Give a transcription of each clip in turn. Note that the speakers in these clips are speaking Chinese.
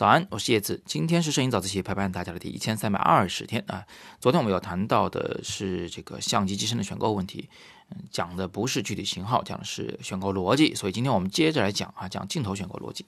早安，我是叶子。今天是摄影早自习陪伴大家的第一千三百二十天啊。昨天我们有谈到的是这个相机机身的选购问题，嗯讲的不是具体型号，讲的是选购逻辑。所以今天我们接着来讲啊，讲镜头选购逻辑。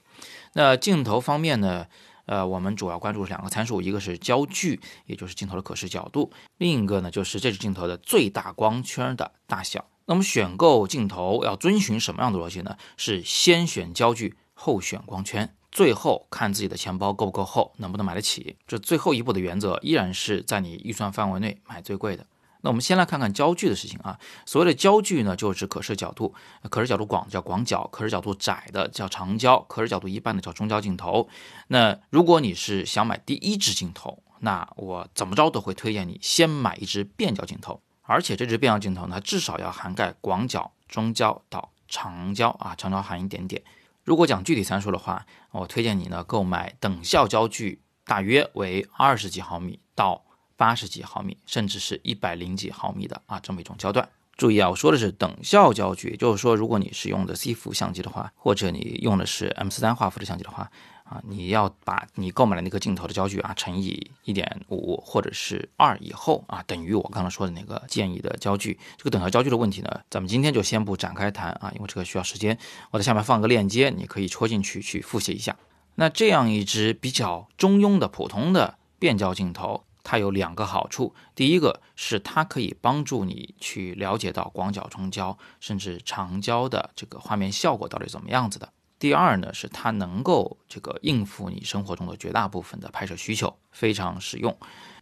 那镜头方面呢，呃，我们主要关注两个参数，一个是焦距，也就是镜头的可视角度；另一个呢，就是这支镜头的最大光圈的大小。那么选购镜头要遵循什么样的逻辑呢？是先选焦距，后选光圈。最后看自己的钱包够不够厚，能不能买得起。这最后一步的原则依然是在你预算范围内买最贵的。那我们先来看看焦距的事情啊。所谓的焦距呢，就是可视角度，可视角度广叫广角，可视角度窄的叫长焦，可视角度一般的叫中焦镜头。那如果你是想买第一支镜头，那我怎么着都会推荐你先买一支变焦镜头，而且这支变焦镜头呢，至少要涵盖广角、中焦到长焦啊，长焦含一点点。如果讲具体参数的话，我推荐你呢购买等效焦距，大约为二十几毫米到八十几毫米，甚至是一百零几毫米的啊这么一种焦段。注意啊，我说的是等效焦距，就是说，如果你是用的 C 幅相机的话，或者你用的是 M 四三画幅的相机的话。啊，你要把你购买的那个镜头的焦距啊乘以一点五或者是二以后啊，等于我刚刚说的那个建议的焦距。这个等效焦距的问题呢，咱们今天就先不展开谈啊，因为这个需要时间。我在下面放个链接，你可以戳进去去复习一下。那这样一支比较中庸的普通的变焦镜头，它有两个好处。第一个是它可以帮助你去了解到广角、中焦甚至长焦的这个画面效果到底怎么样子的。第二呢，是它能够这个应付你生活中的绝大部分的拍摄需求，非常实用。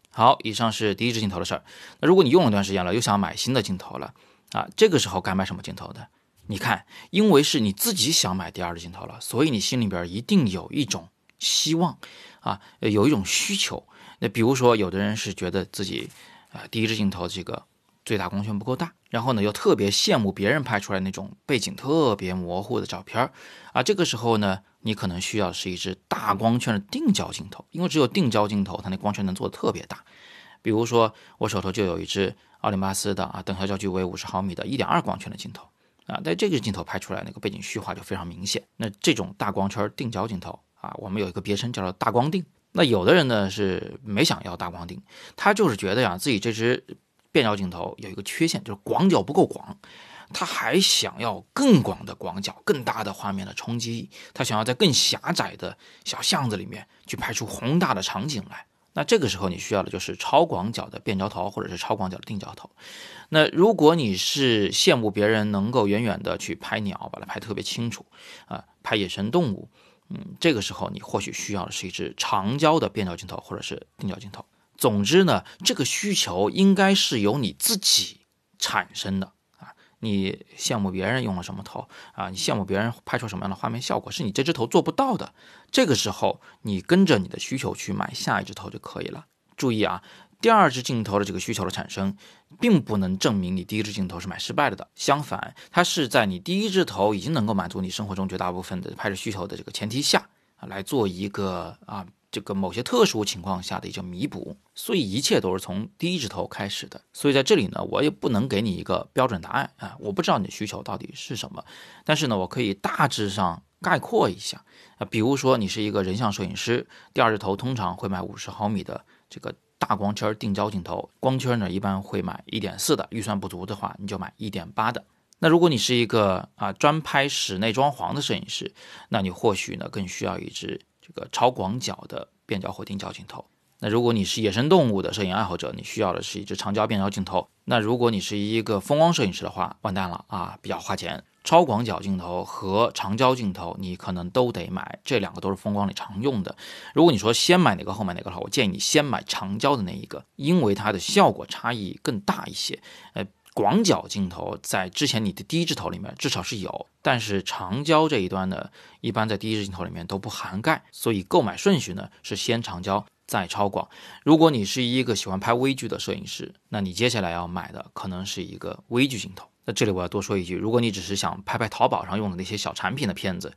好，以上是第一支镜头的事儿。那如果你用了段时间了，又想买新的镜头了啊，这个时候该买什么镜头的？你看，因为是你自己想买第二支镜头了，所以你心里边一定有一种希望啊，有一种需求。那比如说，有的人是觉得自己啊，第一支镜头这个。最大光圈不够大，然后呢又特别羡慕别人拍出来那种背景特别模糊的照片儿啊，这个时候呢，你可能需要是一支大光圈的定焦镜头，因为只有定焦镜头，它那光圈能做的特别大。比如说我手头就有一支奥林巴斯的啊，等效焦距为五十毫米的一点二光圈的镜头啊，在这个镜头拍出来那个背景虚化就非常明显。那这种大光圈定焦镜头啊，我们有一个别称叫做大光定。那有的人呢是没想要大光定，他就是觉得呀自己这支。变焦镜头有一个缺陷，就是广角不够广，他还想要更广的广角、更大的画面的冲击，他想要在更狭窄的小巷子里面去拍出宏大的场景来。那这个时候你需要的就是超广角的变焦头，或者是超广角的定焦头。那如果你是羡慕别人能够远远的去拍鸟，把它拍特别清楚啊，拍野生动物，嗯，这个时候你或许需要的是一支长焦的变焦镜头，或者是定焦镜头。总之呢，这个需求应该是由你自己产生的啊！你羡慕别人用了什么头啊？你羡慕别人拍出什么样的画面效果，是你这只头做不到的。这个时候，你跟着你的需求去买下一只头就可以了。注意啊，第二只镜头的这个需求的产生，并不能证明你第一只镜头是买失败了的。相反，它是在你第一只头已经能够满足你生活中绝大部分的拍摄需求的这个前提下，来做一个啊。这个某些特殊情况下的一种弥补，所以一切都是从第一支头开始的。所以在这里呢，我也不能给你一个标准答案啊，我不知道你的需求到底是什么。但是呢，我可以大致上概括一下啊，比如说你是一个人像摄影师，第二支头通常会买五十毫米的这个大光圈定焦镜头，光圈呢一般会买一点四的，预算不足的话你就买一点八的。那如果你是一个啊专拍室内装潢的摄影师，那你或许呢更需要一支。个超广角的变焦或定焦镜头。那如果你是野生动物的摄影爱好者，你需要的是一支长焦变焦镜头。那如果你是一个风光摄影师的话，完蛋了啊，比较花钱。超广角镜头和长焦镜头，你可能都得买，这两个都是风光里常用的。如果你说先买哪个后买哪个的话，我建议你先买长焦的那一个，因为它的效果差异更大一些。呃。广角镜头在之前你的第一支头里面至少是有，但是长焦这一端呢，一般在第一支镜头里面都不涵盖，所以购买顺序呢是先长焦再超广。如果你是一个喜欢拍微距的摄影师，那你接下来要买的可能是一个微距镜头。那这里我要多说一句，如果你只是想拍拍淘宝上用的那些小产品的片子。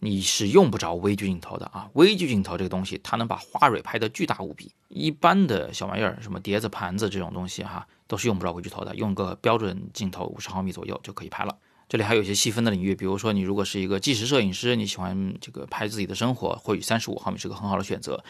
你是用不着微距镜头的啊！微距镜头这个东西，它能把花蕊拍得巨大无比。一般的小玩意儿，什么碟子、盘子这种东西哈，都是用不着微距头的，用个标准镜头五十毫米左右就可以拍了。这里还有一些细分的领域，比如说你如果是一个纪实摄影师，你喜欢这个拍自己的生活，或许三十五毫米是个很好的选择。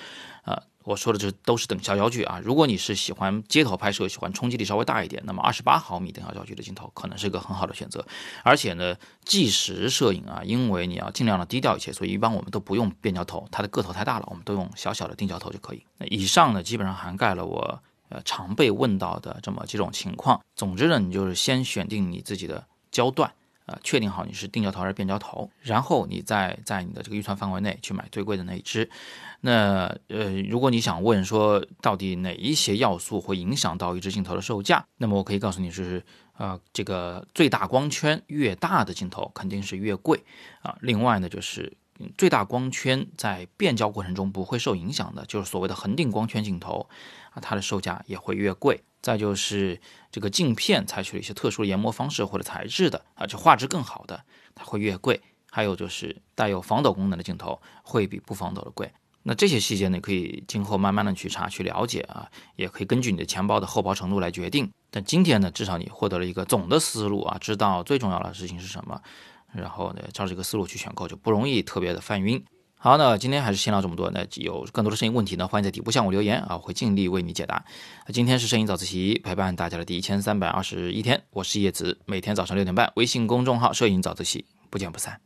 啊，我说的这都是等效焦距啊。如果你是喜欢街头拍摄，喜欢冲击力稍微大一点，那么二十八毫米等效焦距的镜头可能是一个很好的选择。而且呢，纪实摄影啊，因为你要尽量的低调一些，所以一般我们都不用变焦头，它的个头太大了，我们都用小小的定焦头就可以。那以上呢，基本上涵盖了我呃常被问到的这么几种情况。总之呢，你就是先选定你自己的焦段。呃，确定好你是定焦头还是变焦头，然后你再在你的这个预算范围内去买最贵的那一只。那呃，如果你想问说到底哪一些要素会影响到一支镜头的售价，那么我可以告诉你是，呃，这个最大光圈越大的镜头肯定是越贵啊。另外呢，就是最大光圈在变焦过程中不会受影响的，就是所谓的恒定光圈镜头啊，它的售价也会越贵。再就是这个镜片采取了一些特殊的研磨方式或者材质的啊，就画质更好的，它会越贵。还有就是带有防抖功能的镜头会比不防抖的贵。那这些细节呢，可以今后慢慢的去查去了解啊，也可以根据你的钱包的厚薄程度来决定。但今天呢，至少你获得了一个总的思路啊，知道最重要的事情是什么，然后呢，照这个思路去选购，就不容易特别的犯晕。好，那今天还是先聊这么多。那有更多的摄影问题呢，欢迎在底部向我留言啊，我会尽力为你解答。那今天是摄影早自习陪伴大家的第一千三百二十一天，我是叶子，每天早上六点半，微信公众号“摄影早自习”，不见不散。